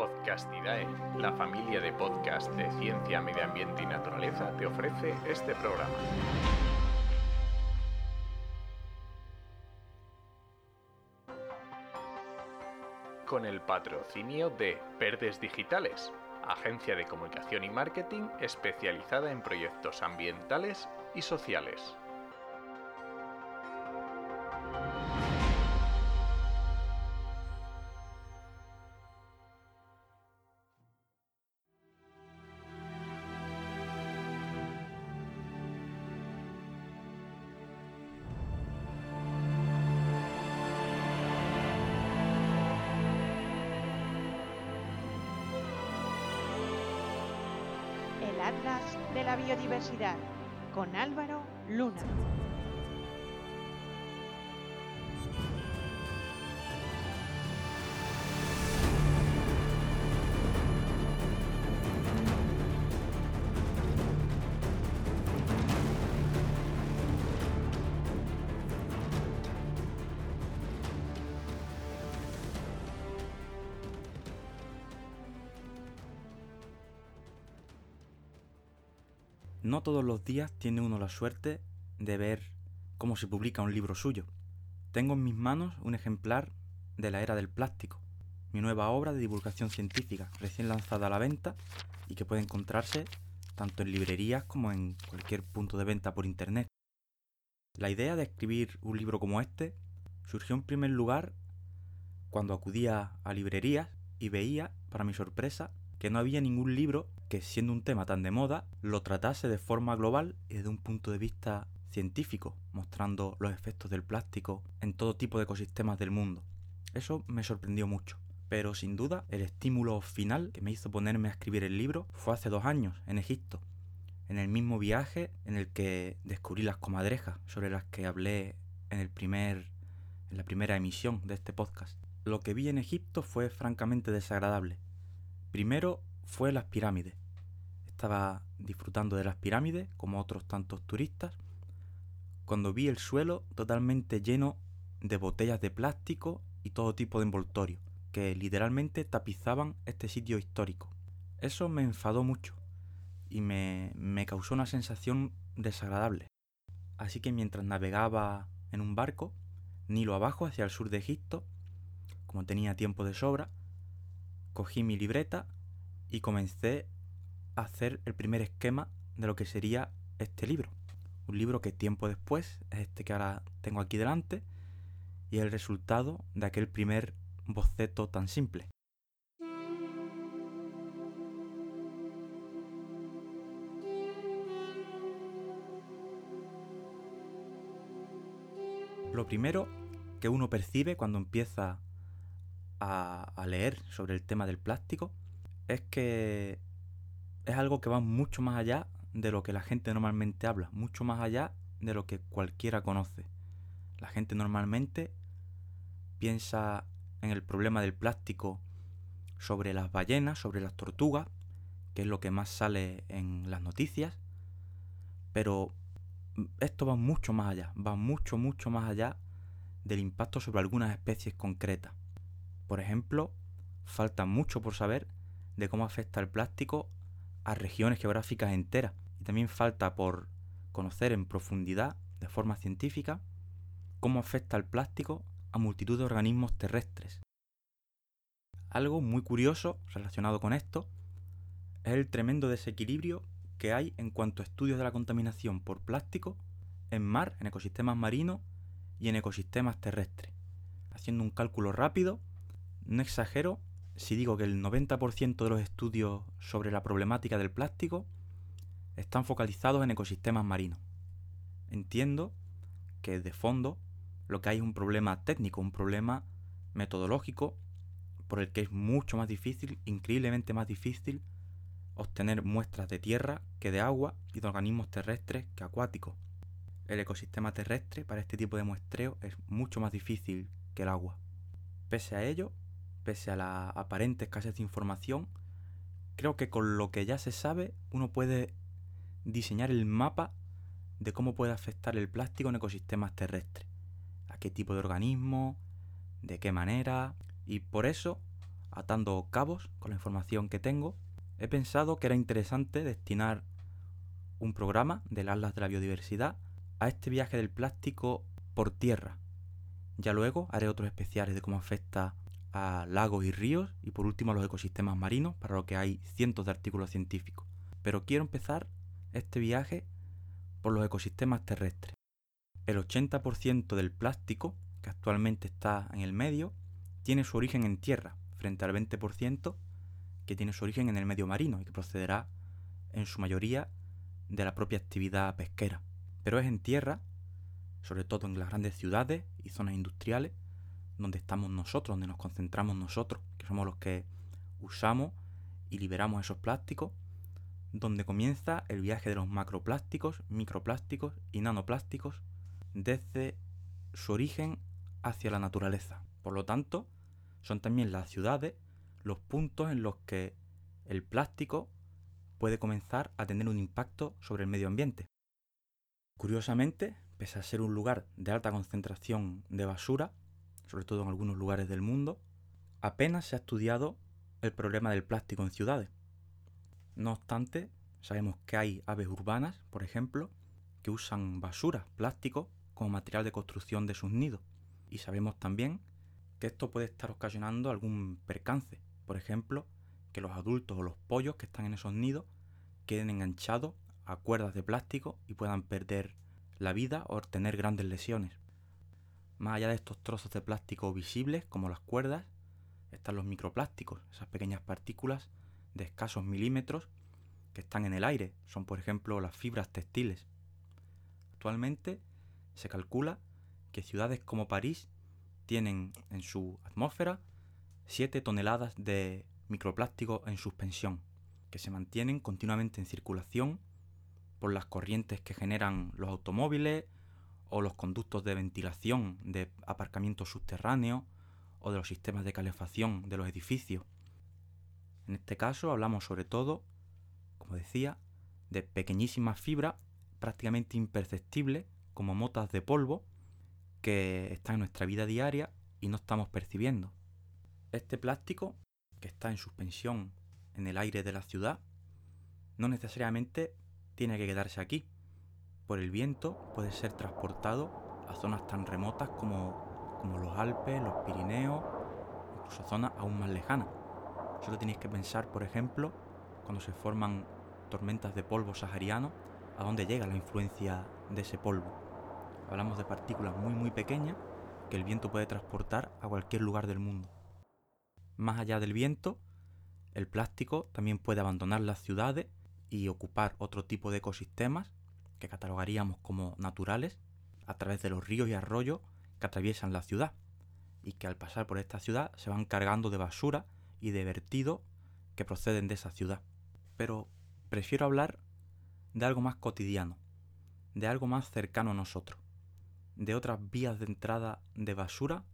Podcastidae, la familia de podcast de ciencia, medio ambiente y naturaleza, te ofrece este programa. Con el patrocinio de Verdes Digitales, agencia de comunicación y marketing especializada en proyectos ambientales y sociales. Atlas de la Biodiversidad con Álvaro Luna. No todos los días tiene uno la suerte de ver cómo se publica un libro suyo. Tengo en mis manos un ejemplar de la era del plástico, mi nueva obra de divulgación científica, recién lanzada a la venta y que puede encontrarse tanto en librerías como en cualquier punto de venta por internet. La idea de escribir un libro como este surgió en primer lugar cuando acudía a librerías y veía, para mi sorpresa, que no había ningún libro que, siendo un tema tan de moda, lo tratase de forma global y desde un punto de vista científico, mostrando los efectos del plástico en todo tipo de ecosistemas del mundo. Eso me sorprendió mucho. Pero sin duda, el estímulo final que me hizo ponerme a escribir el libro fue hace dos años, en Egipto, en el mismo viaje en el que descubrí las comadrejas sobre las que hablé en, el primer, en la primera emisión de este podcast. Lo que vi en Egipto fue francamente desagradable. Primero fue las pirámides. Estaba disfrutando de las pirámides, como otros tantos turistas, cuando vi el suelo totalmente lleno de botellas de plástico y todo tipo de envoltorio, que literalmente tapizaban este sitio histórico. Eso me enfadó mucho y me, me causó una sensación desagradable. Así que mientras navegaba en un barco, Nilo abajo hacia el sur de Egipto, como tenía tiempo de sobra, cogí mi libreta y comencé a hacer el primer esquema de lo que sería este libro. Un libro que tiempo después es este que ahora tengo aquí delante y el resultado de aquel primer boceto tan simple. Lo primero que uno percibe cuando empieza a, a, leer sobre el tema del plástico es que es algo que va mucho más allá de lo que la gente normalmente habla, mucho más allá de lo que cualquiera conoce. La gente normalmente piensa en el problema del plástico sobre las ballenas, sobre las tortugas, que es lo que más sale en las noticias, pero esto va mucho más allá, va mucho, mucho más allá del impacto sobre algunas especies concretas. Por ejemplo, falta mucho por saber de cómo afecta el plástico a regiones geográficas enteras. Y también falta por conocer en profundidad, de forma científica, cómo afecta el plástico a multitud de organismos terrestres. Algo muy curioso relacionado con esto es el tremendo desequilibrio que hay en cuanto a estudios de la contaminación por plástico en mar, en ecosistemas marinos y en ecosistemas terrestres. Haciendo un cálculo rápido, no exagero si digo que el 90% de los estudios sobre la problemática del plástico están focalizados en ecosistemas marinos. Entiendo que de fondo lo que hay es un problema técnico, un problema metodológico por el que es mucho más difícil, increíblemente más difícil, obtener muestras de tierra que de agua y de organismos terrestres que acuáticos. El ecosistema terrestre para este tipo de muestreo es mucho más difícil que el agua. Pese a ello, pese a la aparente escasez de información, creo que con lo que ya se sabe uno puede diseñar el mapa de cómo puede afectar el plástico en ecosistemas terrestres, a qué tipo de organismo, de qué manera, y por eso atando cabos con la información que tengo, he pensado que era interesante destinar un programa del Atlas de la Biodiversidad a este viaje del plástico por tierra. Ya luego haré otros especiales de cómo afecta a lagos y ríos y por último a los ecosistemas marinos, para lo que hay cientos de artículos científicos. Pero quiero empezar este viaje por los ecosistemas terrestres. El 80% del plástico que actualmente está en el medio tiene su origen en tierra, frente al 20% que tiene su origen en el medio marino y que procederá en su mayoría de la propia actividad pesquera. Pero es en tierra, sobre todo en las grandes ciudades y zonas industriales, donde estamos nosotros, donde nos concentramos nosotros, que somos los que usamos y liberamos esos plásticos, donde comienza el viaje de los macroplásticos, microplásticos y nanoplásticos desde su origen hacia la naturaleza. Por lo tanto, son también las ciudades los puntos en los que el plástico puede comenzar a tener un impacto sobre el medio ambiente. Curiosamente, pese a ser un lugar de alta concentración de basura, sobre todo en algunos lugares del mundo, apenas se ha estudiado el problema del plástico en ciudades. No obstante, sabemos que hay aves urbanas, por ejemplo, que usan basura, plástico, como material de construcción de sus nidos. Y sabemos también que esto puede estar ocasionando algún percance. Por ejemplo, que los adultos o los pollos que están en esos nidos queden enganchados a cuerdas de plástico y puedan perder la vida o tener grandes lesiones. Más allá de estos trozos de plástico visibles, como las cuerdas, están los microplásticos, esas pequeñas partículas de escasos milímetros que están en el aire. Son, por ejemplo, las fibras textiles. Actualmente se calcula que ciudades como París tienen en su atmósfera 7 toneladas de microplástico en suspensión, que se mantienen continuamente en circulación por las corrientes que generan los automóviles o los conductos de ventilación de aparcamientos subterráneos o de los sistemas de calefacción de los edificios. En este caso hablamos sobre todo, como decía, de pequeñísimas fibras prácticamente imperceptibles como motas de polvo que están en nuestra vida diaria y no estamos percibiendo. Este plástico, que está en suspensión en el aire de la ciudad, no necesariamente tiene que quedarse aquí. Por el viento puede ser transportado a zonas tan remotas como, como los Alpes, los Pirineos, incluso zonas aún más lejanas. Solo tenéis que pensar, por ejemplo, cuando se forman tormentas de polvo sahariano, a dónde llega la influencia de ese polvo. Hablamos de partículas muy muy pequeñas que el viento puede transportar a cualquier lugar del mundo. Más allá del viento, el plástico también puede abandonar las ciudades y ocupar otro tipo de ecosistemas que catalogaríamos como naturales a través de los ríos y arroyos que atraviesan la ciudad y que al pasar por esta ciudad se van cargando de basura y de vertido que proceden de esa ciudad. Pero prefiero hablar de algo más cotidiano, de algo más cercano a nosotros, de otras vías de entrada de basura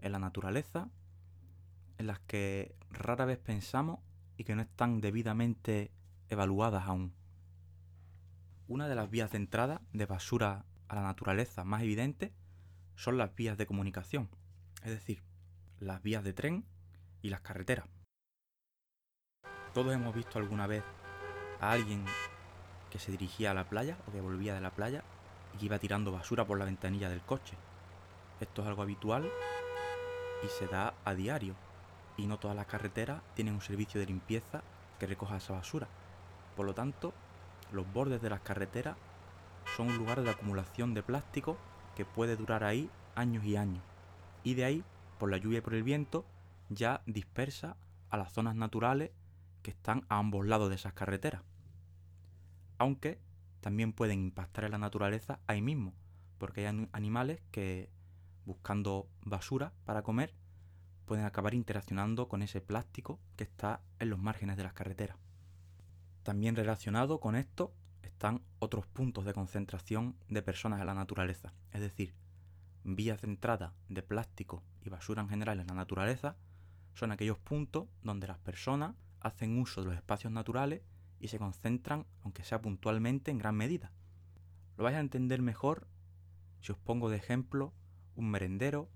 en la naturaleza, en las que rara vez pensamos y que no están debidamente evaluadas aún. Una de las vías de entrada de basura a la naturaleza más evidente son las vías de comunicación, es decir, las vías de tren y las carreteras. Todos hemos visto alguna vez a alguien que se dirigía a la playa o que volvía de la playa y que iba tirando basura por la ventanilla del coche. Esto es algo habitual y se da a diario. Y no todas las carreteras tienen un servicio de limpieza que recoja esa basura. Por lo tanto, los bordes de las carreteras son un lugar de acumulación de plástico que puede durar ahí años y años. Y de ahí, por la lluvia y por el viento, ya dispersa a las zonas naturales que están a ambos lados de esas carreteras aunque también pueden impactar en la naturaleza ahí mismo, porque hay animales que buscando basura para comer pueden acabar interaccionando con ese plástico que está en los márgenes de las carreteras. También relacionado con esto están otros puntos de concentración de personas en la naturaleza, es decir, vías de entrada de plástico y basura en general en la naturaleza son aquellos puntos donde las personas hacen uso de los espacios naturales y se concentran, aunque sea puntualmente, en gran medida. Lo vais a entender mejor si os pongo de ejemplo un merendero,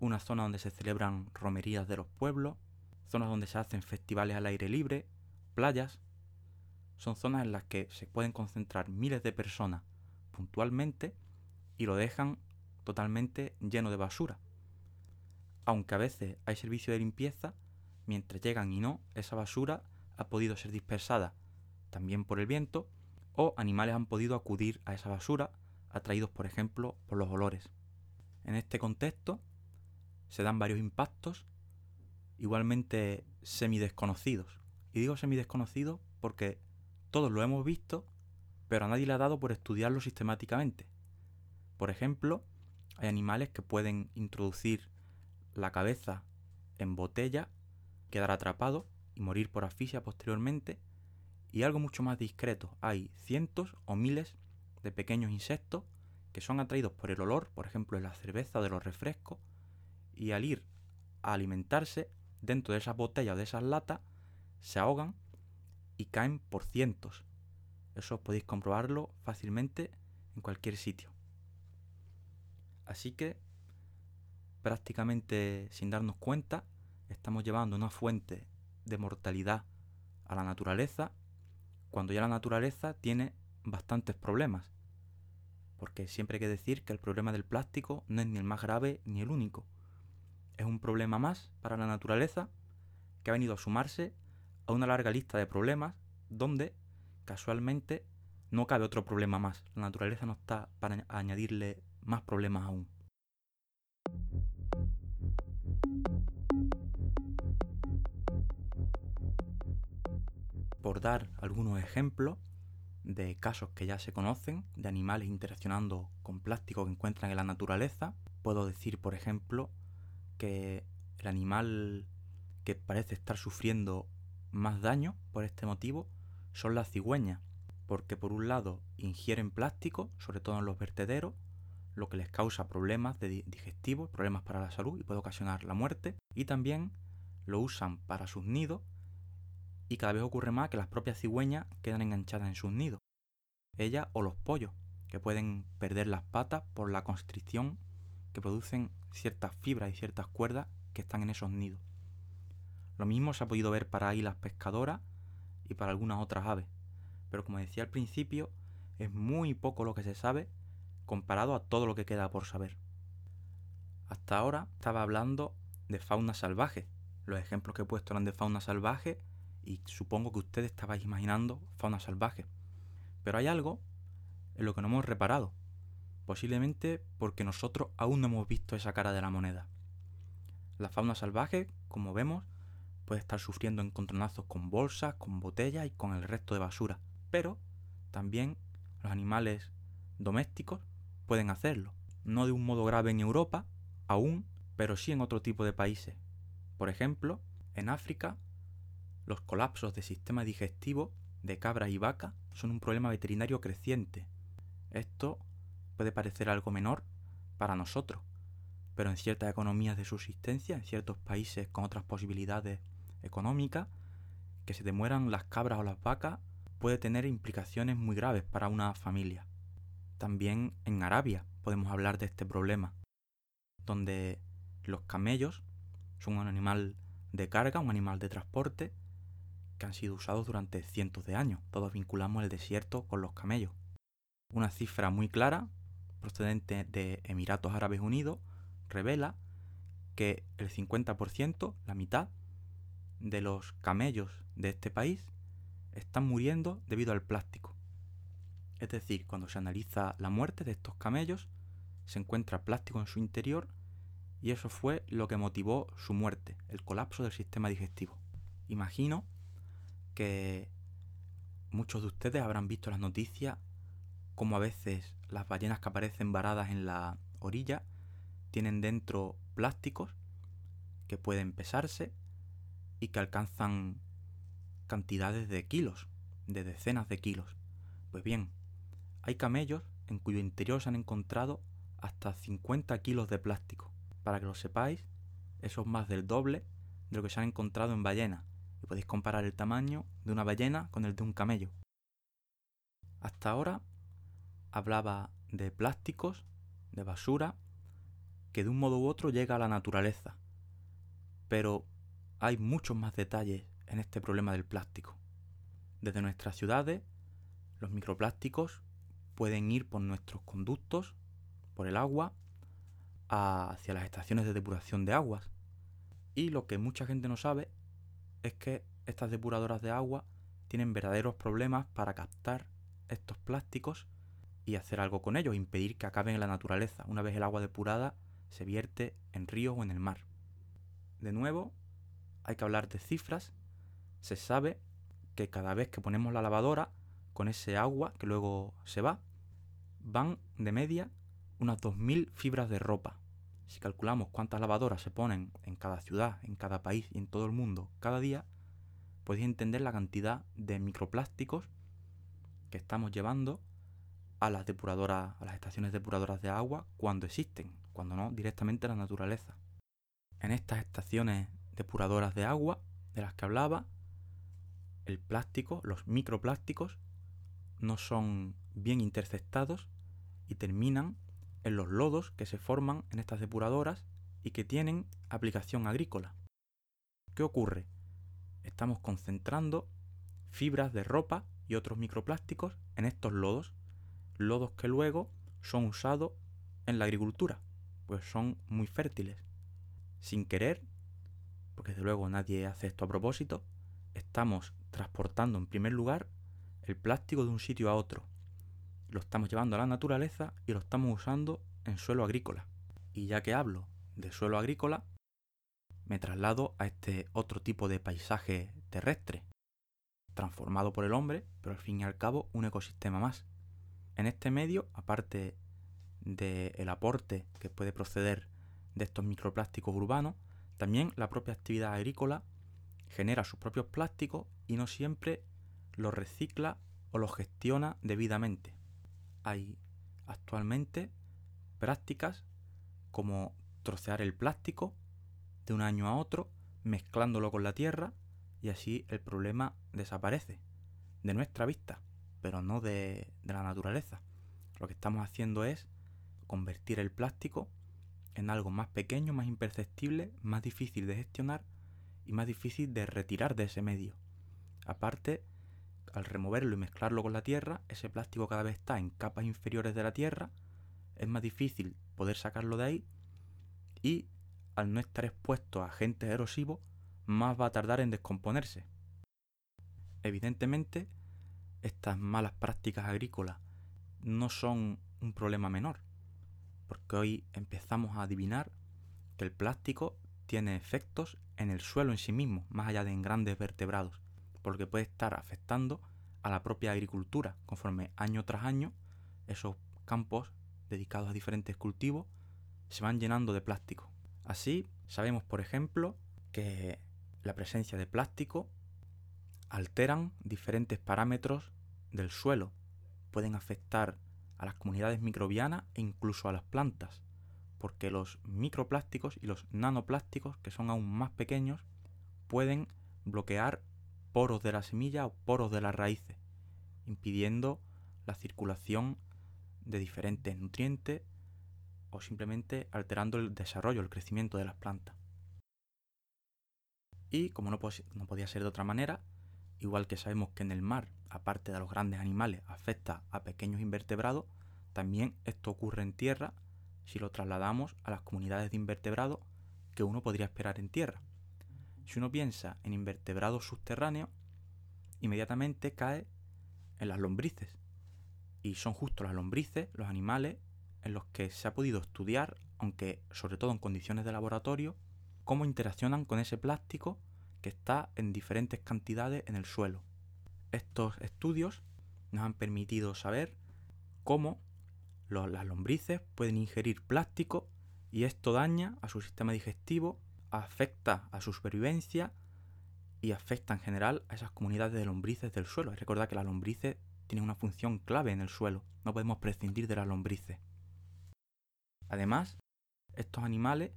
una zona donde se celebran romerías de los pueblos, zonas donde se hacen festivales al aire libre, playas. Son zonas en las que se pueden concentrar miles de personas puntualmente y lo dejan totalmente lleno de basura. Aunque a veces hay servicio de limpieza, mientras llegan y no, esa basura ha podido ser dispersada también por el viento o animales han podido acudir a esa basura atraídos por ejemplo por los olores. En este contexto se dan varios impactos igualmente semidesconocidos. Y digo semidesconocidos porque todos lo hemos visto, pero a nadie le ha dado por estudiarlo sistemáticamente. Por ejemplo, hay animales que pueden introducir la cabeza en botella, quedar atrapado y morir por asfixia posteriormente. Y algo mucho más discreto, hay cientos o miles de pequeños insectos que son atraídos por el olor, por ejemplo, de la cerveza de los refrescos, y al ir a alimentarse dentro de esas botellas o de esas latas, se ahogan caen por cientos. Eso podéis comprobarlo fácilmente en cualquier sitio. Así que, prácticamente sin darnos cuenta, estamos llevando una fuente de mortalidad a la naturaleza cuando ya la naturaleza tiene bastantes problemas. Porque siempre hay que decir que el problema del plástico no es ni el más grave ni el único. Es un problema más para la naturaleza que ha venido a sumarse a una larga lista de problemas donde casualmente no cabe otro problema más. La naturaleza no está para añadirle más problemas aún. Por dar algunos ejemplos de casos que ya se conocen, de animales interaccionando con plástico que encuentran en la naturaleza, puedo decir, por ejemplo, que el animal que parece estar sufriendo más daño por este motivo son las cigüeñas, porque por un lado ingieren plástico, sobre todo en los vertederos, lo que les causa problemas de digestivos, problemas para la salud y puede ocasionar la muerte, y también lo usan para sus nidos y cada vez ocurre más que las propias cigüeñas quedan enganchadas en sus nidos. Ellas o los pollos, que pueden perder las patas por la constricción que producen ciertas fibras y ciertas cuerdas que están en esos nidos. Lo mismo se ha podido ver para águilas pescadoras y para algunas otras aves, pero como decía al principio, es muy poco lo que se sabe comparado a todo lo que queda por saber. Hasta ahora estaba hablando de fauna salvaje. Los ejemplos que he puesto eran de fauna salvaje y supongo que ustedes estabais imaginando fauna salvaje. Pero hay algo en lo que no hemos reparado, posiblemente porque nosotros aún no hemos visto esa cara de la moneda. La fauna salvaje, como vemos, puede estar sufriendo encontronazos con bolsas, con botellas y con el resto de basura, pero también los animales domésticos pueden hacerlo. No de un modo grave en Europa, aún, pero sí en otro tipo de países. Por ejemplo, en África, los colapsos de sistema digestivo de cabras y vaca son un problema veterinario creciente. Esto puede parecer algo menor para nosotros, pero en ciertas economías de subsistencia, en ciertos países con otras posibilidades económicas, que se demueran las cabras o las vacas puede tener implicaciones muy graves para una familia. También en Arabia podemos hablar de este problema, donde los camellos son un animal de carga, un animal de transporte, que han sido usados durante cientos de años. Todos vinculamos el desierto con los camellos. Una cifra muy clara, procedente de Emiratos Árabes Unidos, revela que el 50%, la mitad, de los camellos de este país están muriendo debido al plástico. Es decir, cuando se analiza la muerte de estos camellos, se encuentra plástico en su interior y eso fue lo que motivó su muerte, el colapso del sistema digestivo. Imagino que muchos de ustedes habrán visto las noticias como a veces las ballenas que aparecen varadas en la orilla tienen dentro plásticos que pueden pesarse y que alcanzan cantidades de kilos, de decenas de kilos. Pues bien, hay camellos en cuyo interior se han encontrado hasta 50 kilos de plástico. Para que lo sepáis, eso es más del doble de lo que se han encontrado en ballenas. Y podéis comparar el tamaño de una ballena con el de un camello. Hasta ahora hablaba de plásticos, de basura, que de un modo u otro llega a la naturaleza. Pero hay muchos más detalles en este problema del plástico. Desde nuestras ciudades, los microplásticos pueden ir por nuestros conductos, por el agua, hacia las estaciones de depuración de aguas. Y lo que mucha gente no sabe es que estas depuradoras de agua tienen verdaderos problemas para captar estos plásticos y hacer algo con ellos, impedir que acaben en la naturaleza. Una vez el agua depurada se vierte en ríos o en el mar. De nuevo, hay que hablar de cifras. Se sabe que cada vez que ponemos la lavadora, con ese agua que luego se va, van de media unas 2.000 fibras de ropa. Si calculamos cuántas lavadoras se ponen en cada ciudad, en cada país y en todo el mundo cada día, podéis entender la cantidad de microplásticos que estamos llevando a las depuradoras, a las estaciones depuradoras de agua cuando existen, cuando no directamente a la naturaleza. En estas estaciones depuradoras de agua de las que hablaba, el plástico, los microplásticos, no son bien interceptados y terminan en los lodos que se forman en estas depuradoras y que tienen aplicación agrícola. ¿Qué ocurre? Estamos concentrando fibras de ropa y otros microplásticos en estos lodos, lodos que luego son usados en la agricultura, pues son muy fértiles. Sin querer, porque desde luego nadie hace esto a propósito, estamos transportando en primer lugar el plástico de un sitio a otro. Lo estamos llevando a la naturaleza y lo estamos usando en suelo agrícola. Y ya que hablo de suelo agrícola, me traslado a este otro tipo de paisaje terrestre, transformado por el hombre, pero al fin y al cabo un ecosistema más. En este medio, aparte del aporte que puede proceder de estos microplásticos urbanos, también la propia actividad agrícola genera sus propios plásticos y no siempre los recicla o los gestiona debidamente. Hay actualmente prácticas como trocear el plástico de un año a otro, mezclándolo con la tierra y así el problema desaparece de nuestra vista, pero no de, de la naturaleza. Lo que estamos haciendo es convertir el plástico en algo más pequeño, más imperceptible, más difícil de gestionar y más difícil de retirar de ese medio. Aparte, al removerlo y mezclarlo con la tierra, ese plástico cada vez está en capas inferiores de la tierra, es más difícil poder sacarlo de ahí y al no estar expuesto a agentes erosivos, más va a tardar en descomponerse. Evidentemente, estas malas prácticas agrícolas no son un problema menor, porque hoy empezamos a adivinar que el plástico tiene efectos en el suelo en sí mismo, más allá de en grandes vertebrados, porque puede estar afectando a la propia agricultura, conforme año tras año esos campos dedicados a diferentes cultivos se van llenando de plástico. Así, sabemos, por ejemplo, que la presencia de plástico alteran diferentes parámetros del suelo, pueden afectar a las comunidades microbianas e incluso a las plantas, porque los microplásticos y los nanoplásticos, que son aún más pequeños, pueden bloquear poros de la semilla o poros de las raíces, impidiendo la circulación de diferentes nutrientes o simplemente alterando el desarrollo, el crecimiento de las plantas. Y como no, podía ser de otra manera, igual que sabemos que en el mar aparte de los grandes animales, afecta a pequeños invertebrados, también esto ocurre en tierra si lo trasladamos a las comunidades de invertebrados que uno podría esperar en tierra. Si uno piensa en invertebrados subterráneos, inmediatamente cae en las lombrices. Y son justo las lombrices, los animales, en los que se ha podido estudiar, aunque sobre todo en condiciones de laboratorio, cómo interaccionan con ese plástico que está en diferentes cantidades en el suelo. Estos estudios nos han permitido saber cómo las lombrices pueden ingerir plástico y esto daña a su sistema digestivo, afecta a su supervivencia y afecta en general a esas comunidades de lombrices del suelo. Hay que recordar que las lombrices tienen una función clave en el suelo, no podemos prescindir de las lombrices. Además, estos animales,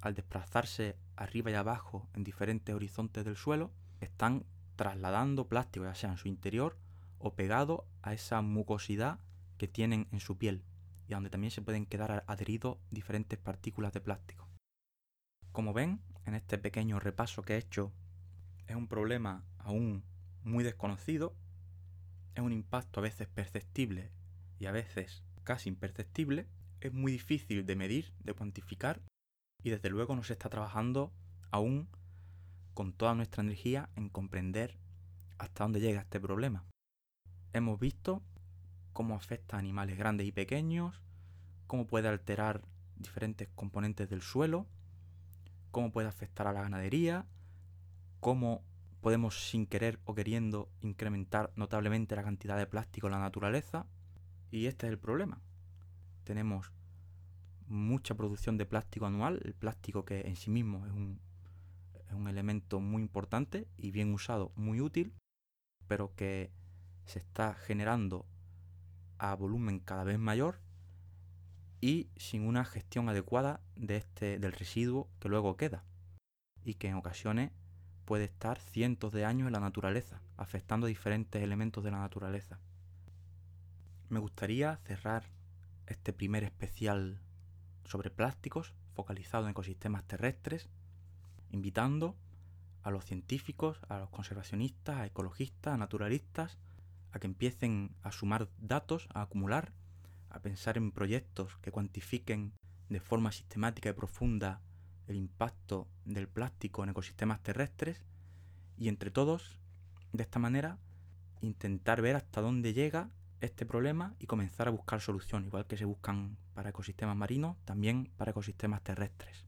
al desplazarse arriba y abajo en diferentes horizontes del suelo, están trasladando plástico, ya sea en su interior o pegado a esa mucosidad que tienen en su piel y donde también se pueden quedar adheridos diferentes partículas de plástico. Como ven, en este pequeño repaso que he hecho, es un problema aún muy desconocido, es un impacto a veces perceptible y a veces casi imperceptible, es muy difícil de medir, de cuantificar y desde luego no se está trabajando aún con toda nuestra energía en comprender hasta dónde llega este problema. Hemos visto cómo afecta a animales grandes y pequeños, cómo puede alterar diferentes componentes del suelo, cómo puede afectar a la ganadería, cómo podemos sin querer o queriendo incrementar notablemente la cantidad de plástico en la naturaleza. Y este es el problema. Tenemos mucha producción de plástico anual, el plástico que en sí mismo es un, es un elemento muy importante y bien usado, muy útil, pero que se está generando a volumen cada vez mayor y sin una gestión adecuada de este, del residuo que luego queda y que en ocasiones puede estar cientos de años en la naturaleza, afectando diferentes elementos de la naturaleza. Me gustaría cerrar este primer especial sobre plásticos focalizado en ecosistemas terrestres, invitando a los científicos, a los conservacionistas, a ecologistas, a naturalistas, a que empiecen a sumar datos, a acumular, a pensar en proyectos que cuantifiquen de forma sistemática y profunda el impacto del plástico en ecosistemas terrestres y entre todos, de esta manera, intentar ver hasta dónde llega este problema y comenzar a buscar soluciones, igual que se buscan para ecosistemas marinos, también para ecosistemas terrestres.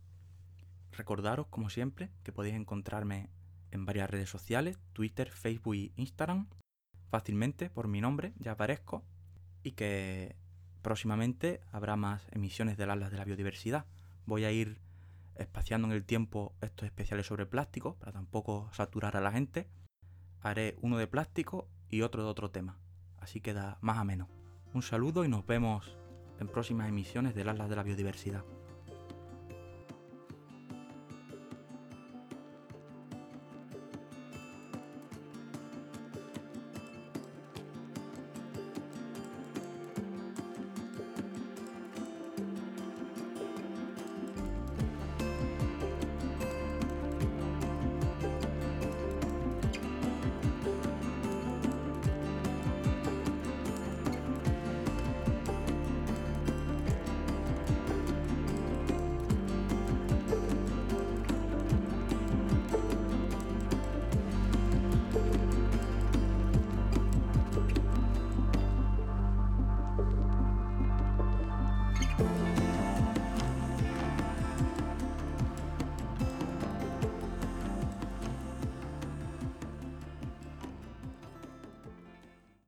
Recordaros, como siempre, que podéis encontrarme en varias redes sociales, Twitter, Facebook y Instagram, fácilmente por mi nombre, ya aparezco, y que próximamente habrá más emisiones del Atlas de la Biodiversidad. Voy a ir espaciando en el tiempo estos especiales sobre plástico, para tampoco saturar a la gente. Haré uno de plástico y otro de otro tema, así queda más ameno. Un saludo y nos vemos en próximas emisiones del Atlas de la Biodiversidad.